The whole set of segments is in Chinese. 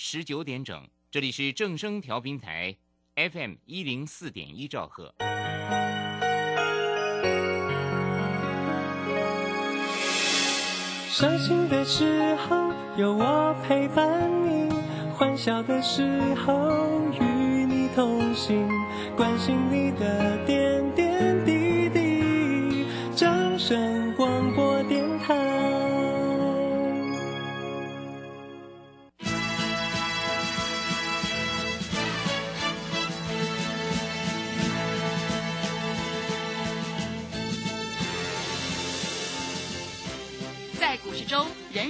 十九点整，这里是正声调频台，FM 一零四点一兆赫。伤心的时候有我陪伴你，欢笑的时候与你同行，关心你的点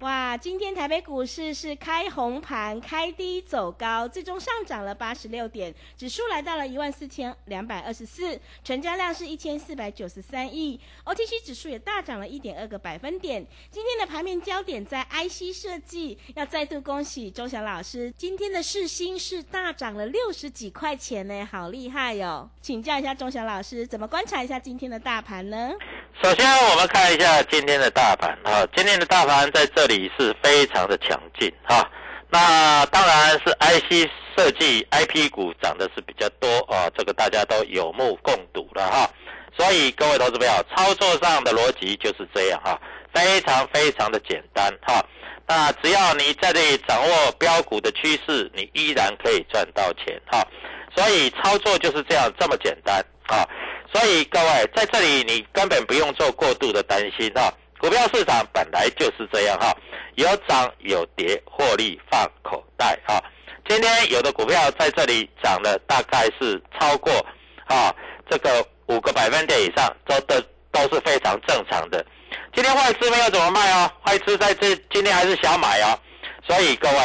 哇，今天台北股市是开红盘，开低走高，最终上涨了八十六点，指数来到了一万四千两百二十四，成交量是一千四百九十三亿，OTC 指数也大涨了一点二个百分点。今天的盘面焦点在 IC 设计，要再度恭喜钟祥老师，今天的市心是大涨了六十几块钱呢，好厉害哟、请教一下钟祥老师，怎么观察一下今天的大盘呢？首先，我们看一下今天的大盘啊，今天的大盘在这里是非常的强劲哈。那当然是 IC 设计 IP 股涨的是比较多啊，这个大家都有目共睹了哈。所以各位投资朋友，操作上的逻辑就是这样哈，非常非常的简单哈。那只要你在这里掌握标股的趋势，你依然可以赚到钱哈。所以操作就是这样这么简单啊。所以各位在这里，你根本不用做过度的担心哈。股票市场本来就是这样哈，有涨有跌，获利放口袋哈。今天有的股票在这里涨了，大概是超过啊这个五个百分点以上，都都都是非常正常的。今天外资没有怎么卖哦，外资在这今天还是小买哦。所以各位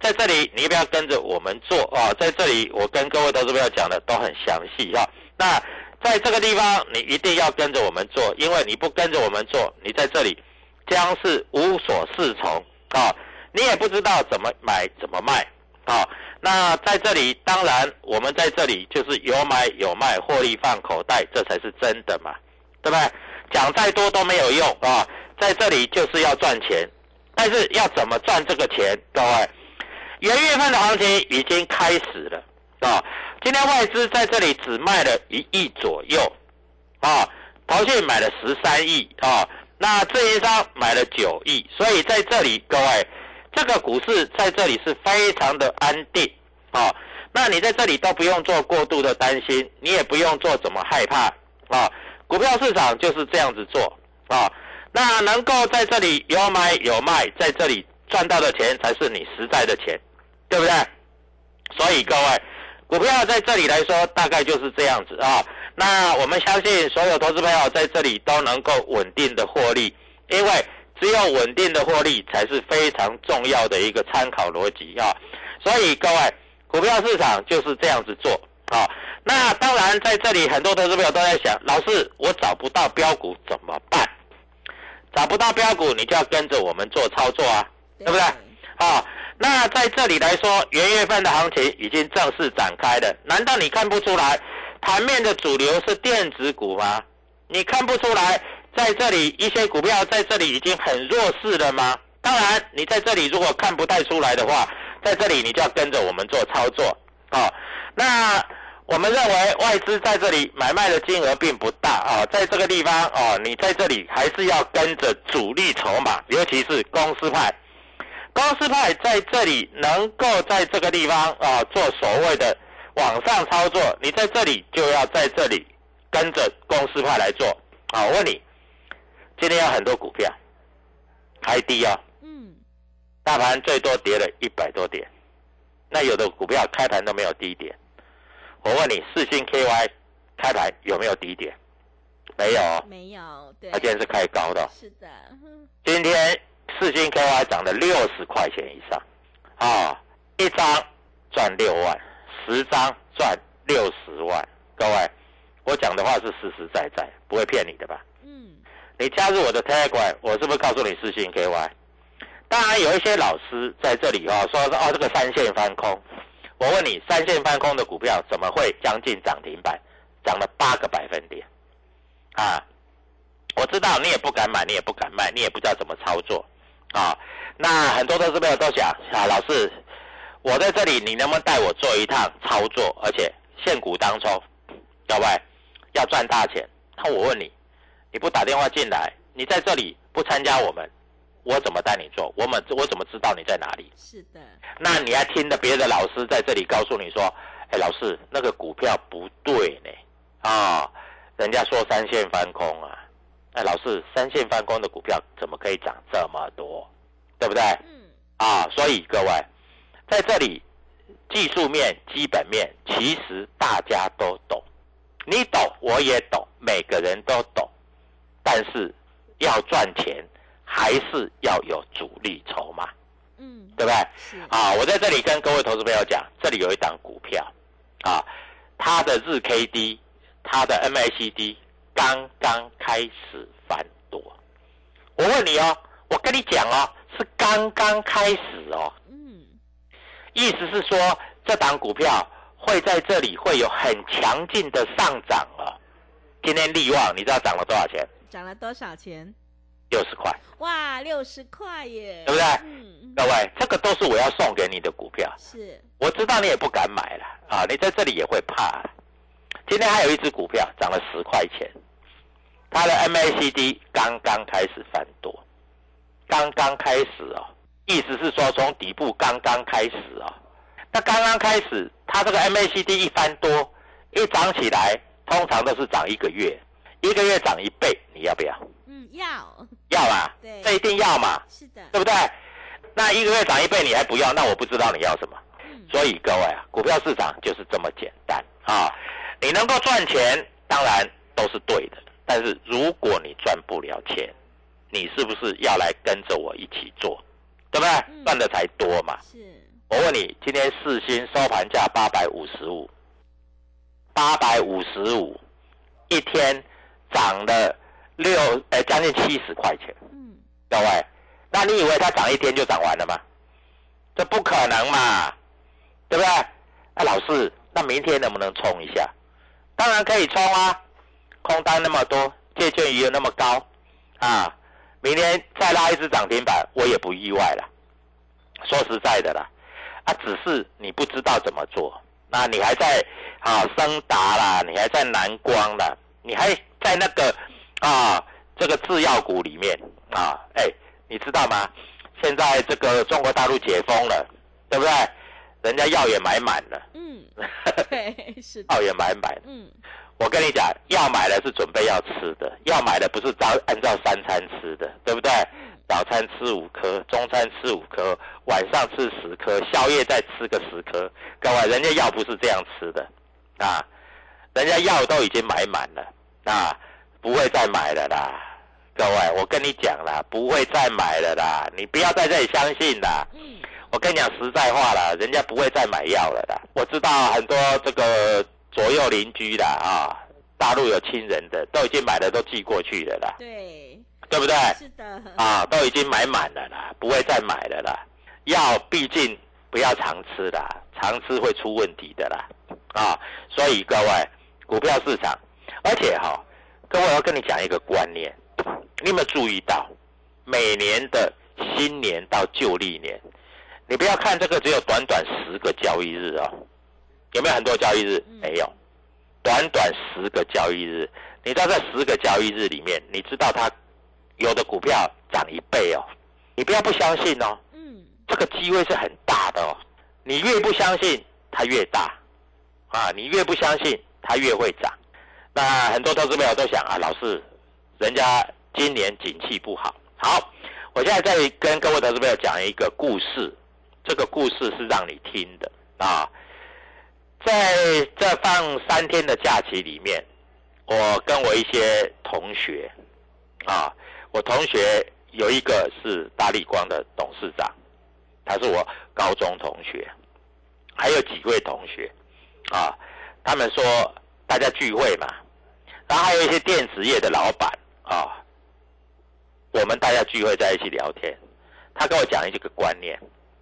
在这里，你不要跟着我们做啊？在这里我跟各位投资朋友讲的都很详细啊。那在这个地方，你一定要跟着我们做，因为你不跟着我们做，你在这里将是无所适从啊！你也不知道怎么买怎么卖啊！那在这里，当然我们在这里就是有买有卖，获利放口袋，这才是真的嘛，对不对？讲再多都没有用啊！在这里就是要赚钱，但是要怎么赚这个钱？各位，元月份的行情已经开始了啊！今天外资在这里只卖了一亿左右，啊，投信买了十三亿啊，那自营商买了九亿，所以在这里各位，这个股市在这里是非常的安定啊。那你在这里都不用做过度的担心，你也不用做怎么害怕啊。股票市场就是这样子做啊。那能够在这里有买有卖，在这里赚到的钱才是你实在的钱，对不对？所以各位。股票在这里来说，大概就是这样子啊。那我们相信所有投资朋友在这里都能够稳定的获利，因为只有稳定的获利才是非常重要的一个参考逻辑啊。所以各位，股票市场就是这样子做啊。那当然在这里很多投资朋友都在想，老师我找不到标股怎么办？找不到标股，你就要跟着我们做操作啊，对不对？啊。那在这里来说，元月份的行情已经正式展开了。难道你看不出来，盘面的主流是电子股吗？你看不出来，在这里一些股票在这里已经很弱势了吗？当然，你在这里如果看不太出来的话，在这里你就要跟着我们做操作哦。那我们认为外资在这里买卖的金额并不大啊，在这个地方哦，你在这里还是要跟着主力筹码，尤其是公司派。公司派在这里能够在这个地方啊做所谓的往上操作，你在这里就要在这里跟着公司派来做啊。我问你，今天有很多股票开低啊，嗯，大盘最多跌了一百多点，那有的股票开盘都没有低点。我问你，四星 KY 开盘有没有低点？没有哦，没有，对它，今天是开高的哦。是的，嗯今天四星 KY 涨了六十块钱以上，啊，一张赚六万，十张赚六十万。各位，我讲的话是实实在在，不会骗你的吧？嗯，你加入我的 Telegram，我是不是告诉你四星 KY？当然有一些老师在这里哦，说说哦这个三线翻空，我问你，三线翻空的股票怎么会将近涨停板，涨了八个百分点？啊，我知道你也不敢买，你也不敢卖，你也不知道怎么操作啊。那很多投资朋友都想啊，老师，我在这里，你能不能带我做一趟操作，而且现股当冲，各位要赚大钱？那我问你，你不打电话进来，你在这里不参加我们，我怎么带你做？我们我怎么知道你在哪里？是的，那你还听着别的老师在这里告诉你说，哎，老师那个股票不对呢，啊、人家说三线翻空啊，哎，老师三线翻空的股票怎么可以涨这么多，对不对？嗯，啊，所以各位在这里技术面、基本面其实大家都懂，你懂我也懂，每个人都懂，但是要赚钱还是要有主力筹码，嗯，对不对？是，啊，我在这里跟各位投资朋友讲，这里有一档股票，啊，它的日 K D，它的 MACD 刚刚开始翻多。我问你哦，我跟你讲哦，是刚刚开始哦，嗯，意思是说这档股票会在这里会有很强劲的上涨哦。今天利旺你知道涨了多少钱？涨了多少钱？六十块，哇，六十块耶，对不对嗯，嗯各位，这个都是我要送给你的股票。是，我知道你也不敢买了啊，你在这里也会怕。今天还有一只股票涨了十块钱，它的 MACD 刚刚开始翻多，刚刚开始哦，意思是说从底部刚刚开始哦。那刚刚开始，它这个 MACD 一翻多，一涨起来，通常都是涨一个月，一个月涨一倍，你要不要？嗯，要，要啦，对这一定要嘛，是的，对不对？那一个月涨一倍你还不要，那我不知道你要什么。嗯，所以各位啊，股票市场就是这么简单啊！你能够赚钱，当然都是对的。但是如果你赚不了钱，你是不是要来跟着我一起做，对不对？嗯赚的才多嘛。是，我问你，今天四星收盘价八百五十五，八百五十五，一天涨了六呃将近七十块钱，嗯，各位，那你以为它涨一天就涨完了吗？这不可能嘛，对不对？啊，老师，那明天能不能冲一下？当然可以冲啊，空单那么多，借券余额那么高，啊，明天再拉一只涨停板，我也不意外了。说实在的啦，啊，只是你不知道怎么做，那你还在啊升达啦，你还在南光啦，你还在那个啊这个制药股里面啊，哎，你知道吗？现在这个中国大陆解封了，对不对？人家药也买满了，嗯，对，是的，药也买满了。嗯，我跟你讲，药买了是准备要吃的，药买了不是照按照三餐吃的，对不对？早餐吃五颗，中餐吃五颗，晚上吃十颗，宵夜再吃个十颗。各位，人家药不是这样吃的啊，人家药都已经买满了啊，不会再买了啦。各位，我跟你讲啦，不会再买了啦，你不要在这里相信啦。嗯，我跟你讲实在话啦，人家不会再买药了啦。我知道很多这个左右邻居的啊，大陆有亲人的，都已经买了，都寄过去了啦，对，对不对？是的，啊，都已经买满了啦，不会再买了啦。药毕竟不要常吃啦，常吃会出问题的啦。啊，所以各位，股票市场，而且哈、各位我要跟你讲一个观念，你有没有注意到，每年的新年到旧历年，你不要看这个只有短短十个交易日哦，有没有很多交易日？没有，短短十个交易日。你在这十个交易日里面，你知道它有的股票涨一倍哦，你不要不相信哦。嗯，这个机会是很大的哦。你越不相信它越大，啊，你越不相信它越会涨。那很多投资朋友都想啊，老师，人家今年景气不好。好，我现在在跟各位投资朋友讲一个故事。这个故事是让你听的啊，在这放三天的假期里面，我跟我一些同学啊，我同学有一个是大立光的董事长，他是我高中同学，还有几位同学啊，他们说大家聚会嘛，然后还有一些电子业的老板啊，我们大家聚会在一起聊天，他跟我讲一个观念。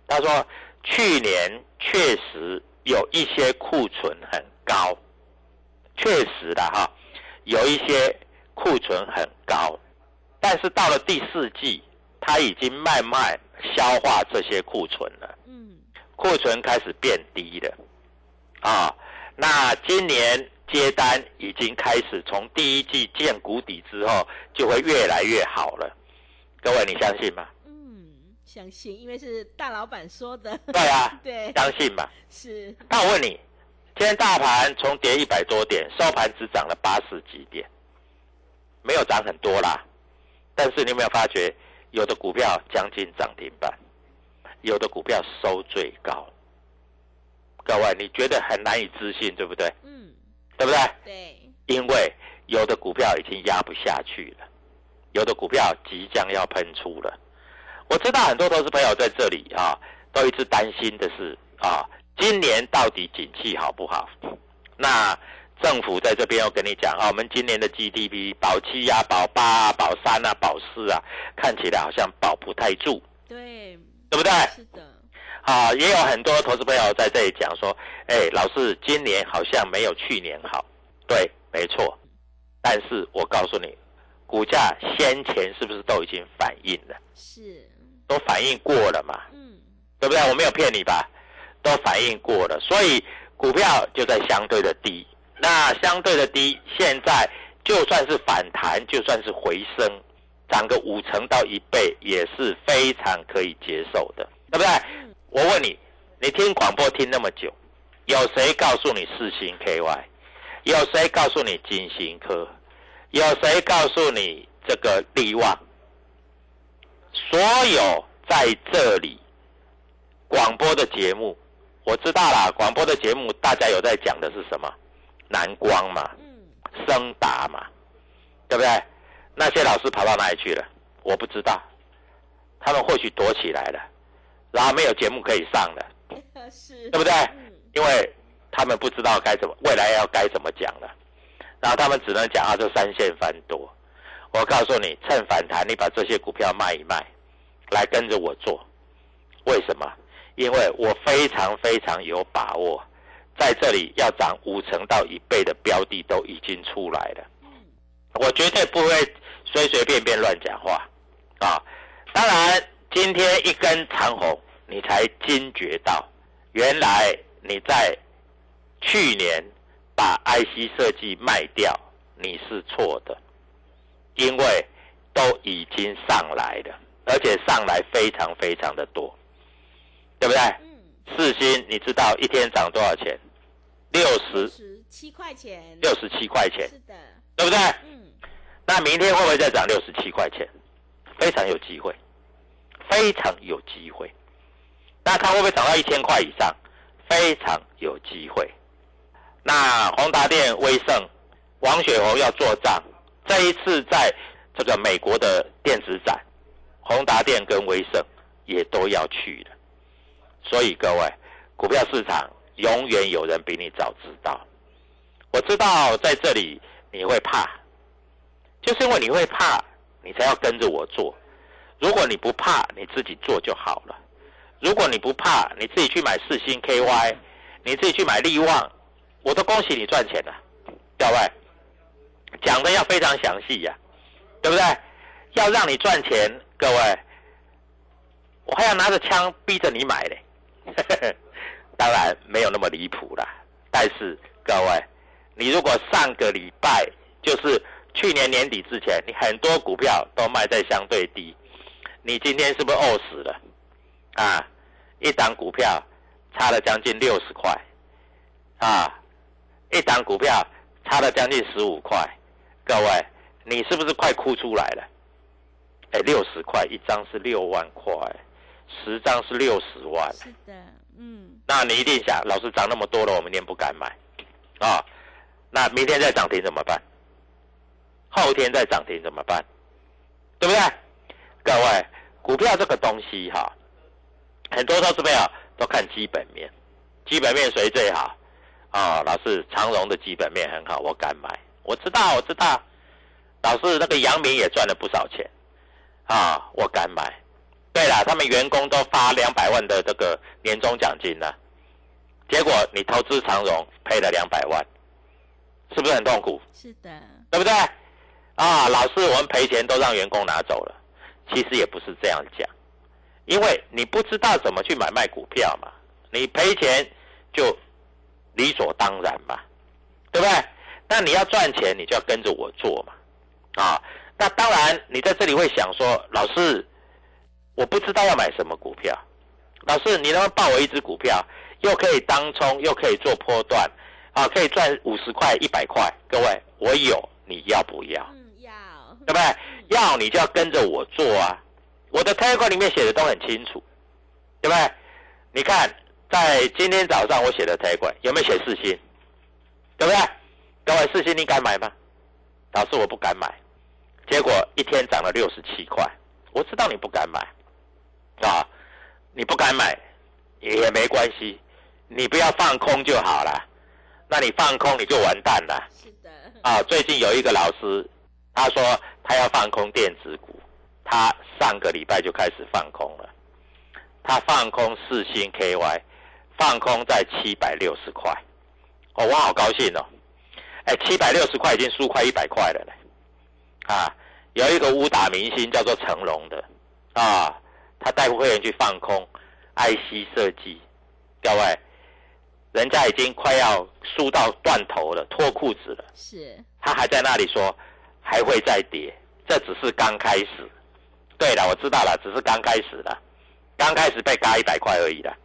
他说：“去年确实有一些库存很高，确实的哈，有一些库存很高，但是到了第四季，他已经慢慢消化这些库存了。嗯，库存开始变低了，啊，那今年接单已经开始从第一季见谷底之后，就会越来越好了。各位，你相信吗？”相信，因为是大老板说的。对啊，对，相信嘛。是。那我问你，今天大盘从跌一百多点，收盘只涨了八十几点，没有涨很多啦。但是你有没有发觉，有的股票将近涨停板，有的股票收最高。各位，你觉得很难以置信，对不对？嗯。对不对？对。因为有的股票已经压不下去了，有的股票即将要喷出了。我知道很多投资朋友在这里啊，都一直担心的是啊，今年到底景气好不好？那政府在这边要跟你讲啊，我们今年的 GDP 保七呀、保八啊、保三啊、保四啊，看起来好像保不太住。对，对不对？是的。啊，也有很多投资朋友在这里讲说，哎，老师，今年好像没有去年好。对，没错。但是我告诉你，股价先前是不是都已经反映了？是。都反应过了嘛？嗯，对不对？我没有骗你吧？都反应过了，所以股票就在相对的低。那相对的低，现在就算是反弹，就算是回升，涨个五成到一倍也是非常可以接受的，对不对？我问你，你听广播听那么久，有谁告诉你四星 KY？有谁告诉你金星科？有谁告诉你这个利旺？所有在这里广播的节目，我知道啦。广播的节目，大家有在讲的是什么？南光嘛，升达嘛，对不对？那些老师跑到哪里去了？我不知道，他们或许躲起来了，然后没有节目可以上了，是，对不对？因为他们不知道该怎么未来要该怎么讲了，然后他们只能讲啊，这三线翻多。我告诉你，趁反弹，你把这些股票卖一卖，来跟着我做。为什么？因为我非常非常有把握，在这里要涨五成到一倍的标的都已经出来了。我绝对不会随随便便乱讲话啊！当然，今天一根长红，你才惊觉到，原来你在去年把 IC 设计卖掉，你是错的。因为都已经上来了，而且上来非常非常的多，对不对？嗯。四星，你知道一天涨多少钱？六十七块钱。六十七块钱。是的。对不对？嗯。那明天会不会再涨六十七块钱？非常有机会，非常有机会。那它会不会涨到一千块以上？非常有机会。那宏达电、威盛、王雪红要做账。这一次在这个美国的电子展，宏达电跟威盛也都要去了，所以各位，股票市场永远有人比你早知道。我知道在这里你会怕，就是因为你会怕，你才要跟着我做。如果你不怕，你自己做就好了。如果你不怕，你自己去买四星 KY，你自己去买利旺，我都恭喜你赚钱了，各位。讲的要非常详细呀，对不对？要让你赚钱，各位，我还要拿着枪逼着你买嘞。当然没有那么离谱啦，但是各位，你如果上个礼拜就是去年年底之前，你很多股票都卖在相对低，你今天是不是饿死了？啊，一档股票差了将近六十块，啊，一档股票差了将近十五块，各位，你是不是快哭出来了？哎，六十块一张是六万块，十张是六十万。是的，嗯，那你一定想，老师涨那么多了，我明天不敢买，啊，那明天再涨停怎么办？后天再涨停怎么办？对不对？各位，股票这个东西哈，很多投资朋友都看基本面，基本面谁最好？啊，老师，长荣的基本面很好，我敢买。我知道，我知道，老师那个杨明也赚了不少钱，啊，我敢买。对了，他们员工都发两百万的这个年终奖金呢，结果你投资长荣赔了两百万，是不是很痛苦？是的，对不对？啊，老师，我们赔钱都让员工拿走了，其实也不是这样讲，因为你不知道怎么去买卖股票嘛，你赔钱就理所当然嘛，对不对？那你要赚钱，你就要跟着我做嘛，啊，那当然你在这里会想说，老师。我不知道要买什么股票，老师，你能不能报我一只股票，又可以当冲，又可以做波段，啊，可以赚五十块、一百块？各位，我有，你要不要？嗯，要，对不对？要你就要跟着我做啊！我的 Telegram 里面写的都很清楚，对不对？你看，在今天早上我写的 Telegram 有没有写四星？对不对？四星你敢买吗？老师，我不敢买，结果一天涨了六十七块，我知道你不敢买。啊，你不敢买也没关系，你不要放空就好了。那你放空你就完蛋了。是的。啊，最近有一个老师，他说他要放空电子股，他上个礼拜就开始放空了。他放空四星 KY，放空在七百六十块。哦，我好高兴哦。哎，七百六十块已经输快一百块了嘞。啊，有一个武打明星叫做成龙的，啊。他带会员去放空，IC 设计，各位，人家已经快要输到断头了，脱裤子了。是。他还在那里说还会再跌，这只是刚开始。对了，我知道了，只是刚开始了，刚开始被嘎一百块而已了，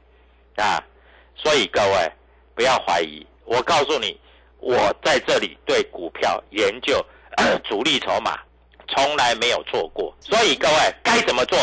啊！所以各位不要怀疑，我告诉你，我在这里对股票研究 主力筹码从来没有错过。所以各位该怎么做？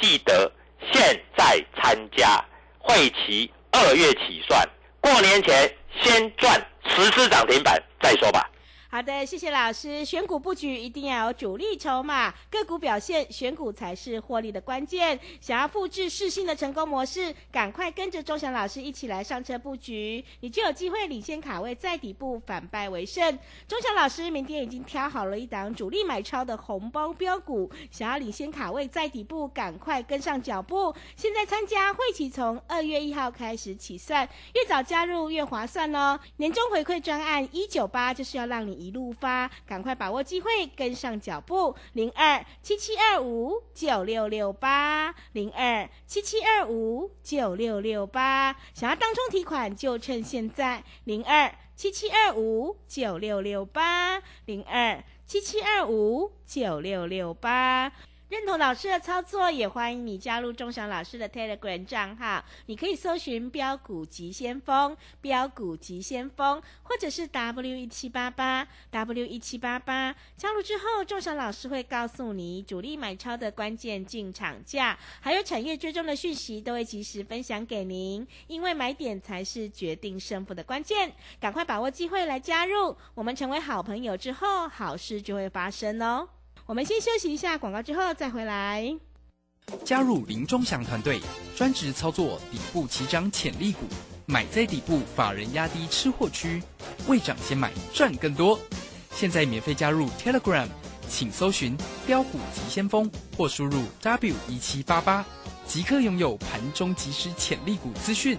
记得现在参加会期二月起算，过年前先赚十只涨停板再说吧。好的，谢谢老师。选股布局一定要有主力筹码，个股表现，选股才是获利的关键。想要复制世信的成功模式，赶快跟着钟祥老师一起来上车布局，你就有机会领先卡位，在底部反败为胜。钟祥老师明天已经挑好了一档主力买超的红包标股，想要领先卡位，在底部赶快跟上脚步。现在参加会期从二月一号开始起算，越早加入越划算哦。年终回馈专案一九八就是要让你。一路发，赶快把握机会，跟上脚步。零二七七二五九六六八，零二七七二五九六六八。想要当中提款，就趁现在。零二七七二五九六六八，零二七七二五九六六八。认同老师的操作，也欢迎你加入钟祥老师的 Telegram 账号。你可以搜寻“标股急先锋”、“标股急先锋”，或者是 W 一七八八 W 一七八八。加入之后，钟祥老师会告诉你主力买超的关键进场价，还有产业追踪的讯息，都会及时分享给您。因为买点才是决定胜负的关键，赶快把握机会来加入。我们成为好朋友之后，好事就会发生哦。我们先休息一下广告，之后再回来。加入林中祥团队，专职操作底部起涨潜力股，买在底部，法人压低吃货区，未涨先买赚更多。现在免费加入 Telegram，请搜寻标股急先锋或输入 W 一七八八，即刻拥有盘中即时潜力股资讯。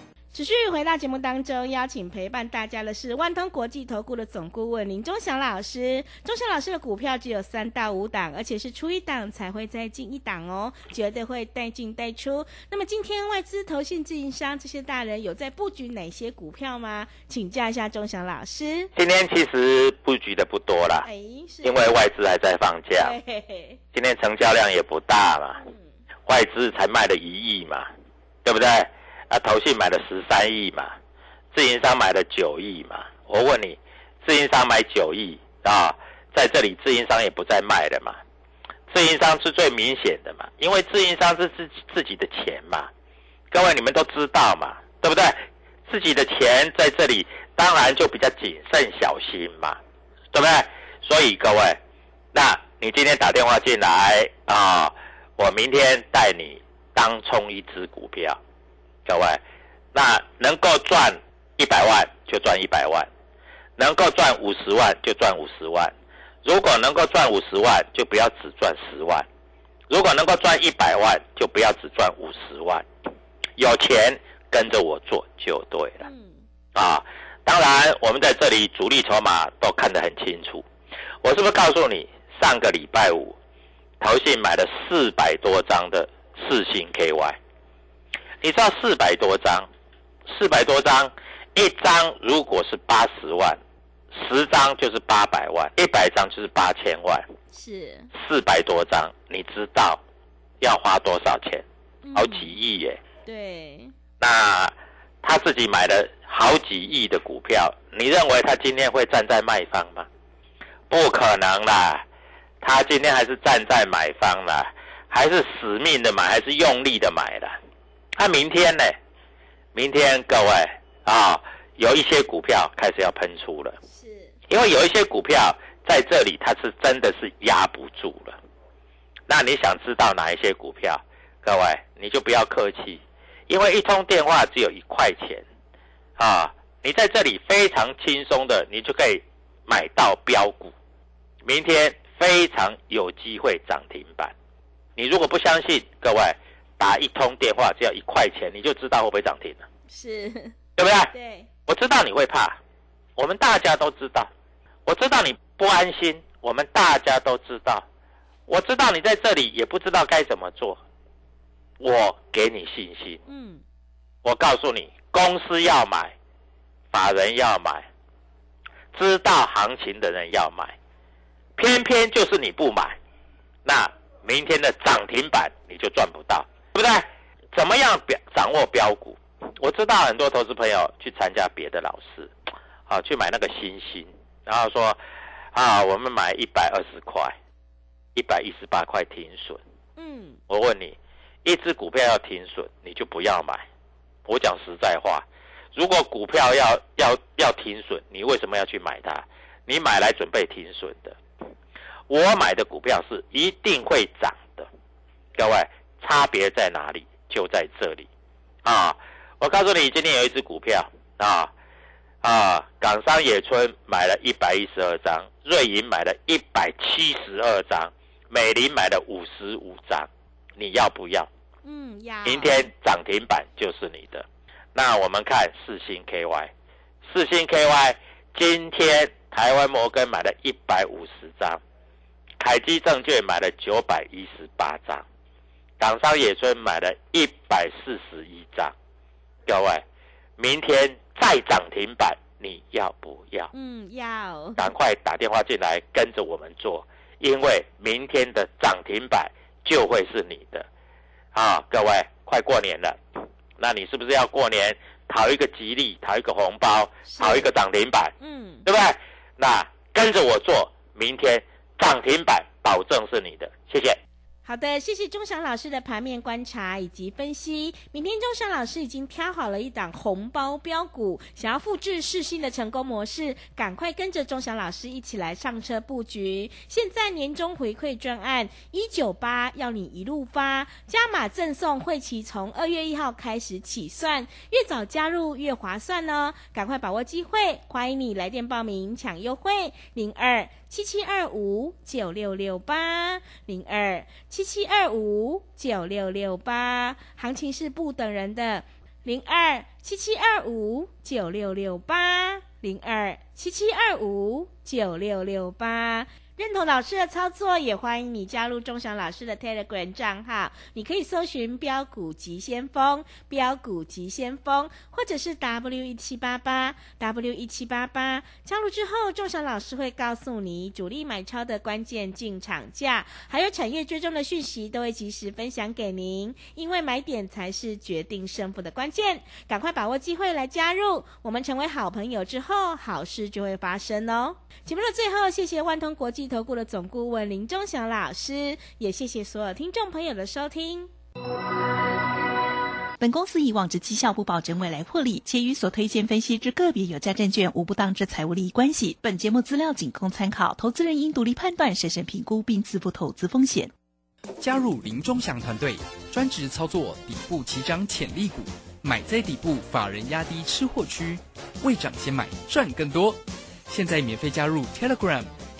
持续回到节目当中，邀请陪伴大家的是万通国际投顾的总顾问林忠祥老师。忠祥老师的股票只有三到五档，而且是出一档才会再进一档哦，绝对会带进带出。那么今天外资、投信、自营商这些大人有在布局哪些股票吗？请教一下忠祥老师。今天其实布局的不多啦，因为外资还在放假，今天成交量也不大嘛，嗯，外资才卖了一亿嘛，对不对？啊，投信买了十三亿嘛，自营商买了九亿嘛。我问你，自营商买九亿啊，在这里自营商也不再卖了嘛？自营商是最明显的嘛，因为自营商是自己自己的钱嘛。各位你们都知道嘛，对不对？自己的钱在这里，当然就比较谨慎小心嘛，对不对？所以各位，那你今天打电话进来啊，我明天带你当冲一只股票。各位，那能够赚一百万就赚一百万，能够赚五十万就赚五十万。如果能够赚五十万，就不要只赚十万；如果能够赚一百万，就不要只赚五十万。有钱跟着我做就对了，啊！当然，我们在这里主力筹码都看得很清楚。我是不是告诉你，上个礼拜五，投信买了四百多张的四星 KY？你知道四百多张，四百多张，一张如果是八十万，十张就是八百万，一百张就是八千万，是四百多张，你知道要花多少钱？嗯好几亿耶！对，那他自己买了好几亿的股票，你认为他今天会站在卖方吗？不可能啦，他今天还是站在买方啦，还是死命的买，还是用力的买的。那、明天呢？明天各位啊，有一些股票开始要喷出了，是因为有一些股票在这里它是真的是压不住了。那你想知道哪一些股票？各位你就不要客气，因为一通电话只有一块钱啊，你在这里非常轻松的，你就可以买到标股，明天非常有机会涨停板。你如果不相信，各位打一通电话只要一块钱，你就知道会不会涨停了，是，对不对？对，我知道你会怕，我们大家都知道。我知道你不安心，我们大家都知道。我知道你在这里也不知道该怎么做，我给你信心。嗯，我告诉你，公司要买，法人要买，知道行情的人要买，偏偏就是你不买，那明天的涨停板你就赚不到，对不对？怎么样标掌握标股？我知道很多投资朋友去参加别的老师，啊，去买那个新兴，然后说，啊，我们买一百二十块，一百一十八块停损。嗯，我问你，一只股票要停损，你就不要买。我讲实在话，如果股票要要要停损，你为什么要去买它？你买来准备停损的。我买的股票是一定会涨的，各位，差别在哪里？就在这里啊！我告诉你，今天有一只股票啊啊，港商野村买了一百一十二张，瑞银买了一百七十二张，美林买了五十五张，你要不要？嗯，要，明天涨停板就是你的。那我们看四星 KY，四星 KY 今天台湾摩根买了一百五十张，凯基证券买了九百一十八张，港商野村买了一百四十一张。各位，明天再涨停板，你要不要？嗯，要，赶快打电话进来，跟着我们做，因为明天的涨停板就会是你的啊！各位，快过年了，那你是不是要过年讨一个吉利，讨一个红包，是讨一个涨停板，嗯，对不对？那跟着我做，明天涨停板保证是你的。谢谢。好的，谢谢钟祥老师的盘面观察以及分析。明天钟祥老师已经挑好了一档红包标股，想要复制世新的成功模式，赶快跟着钟祥老师一起来上车布局。现在年终回馈专案一九八要你一路发，加码赠送会期从二月一号开始起算，越早加入越划算呢！赶快把握机会，欢迎你来电报名抢优惠零二。七七二五九六六八零二七七二五九六六八，行情是不等人的，零二七七二五九六六八零二七七二五九六六八。认同老师的操作，也欢迎你加入钟祥老师的 Telegram 账号。你可以搜寻“标股急先锋”、“标股急先锋”，或者是 W 一七八八 W 一七八八。加入之后，钟祥老师会告诉你主力买超的关键进场价，还有产业追踪的讯息，都会及时分享给您。因为买点才是决定胜负的关键，赶快把握机会来加入。我们成为好朋友之后，好事就会发生哦。节目的最后，谢谢万通国际投顾的总顾问林忠祥老师，也谢谢所有听众朋友的收听。本公司以往之绩效不保证未来获利，且与所推荐分析之个别有价证券无不当之财务利益关系。本节目资料仅供参考，投资人应独立判断、审慎评估并自负投资风险。加入林忠祥团队，专职操作底部起涨潜力股，买在底部，法人压低吃货区，未涨先买赚更多。现在免费加入 Telegram，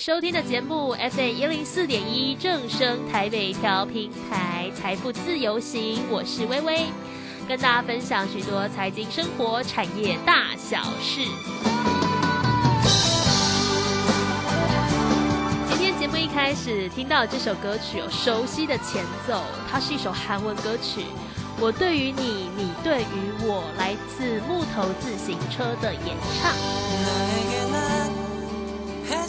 收听的节目 FM 一零四点一正声台北调频台财富自由行，我是微微，跟大家分享许多财经、生活、产业大小事。今天节目一开始听到这首歌曲，有熟悉的前奏，它是一首韩文歌曲。我对于你，你对于我，来自木头自行车的演唱。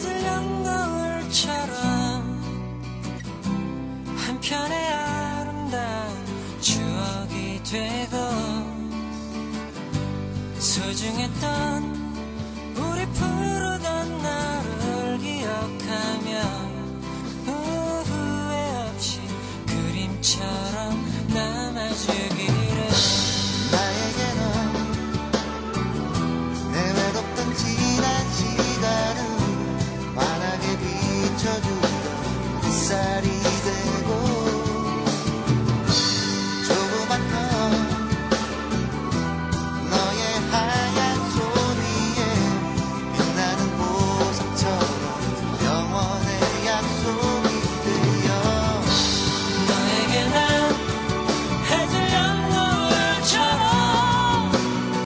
서슬렁 거울처럼 한편의 아름다운 추억이 되고 소중했던 우리 푸르던 날.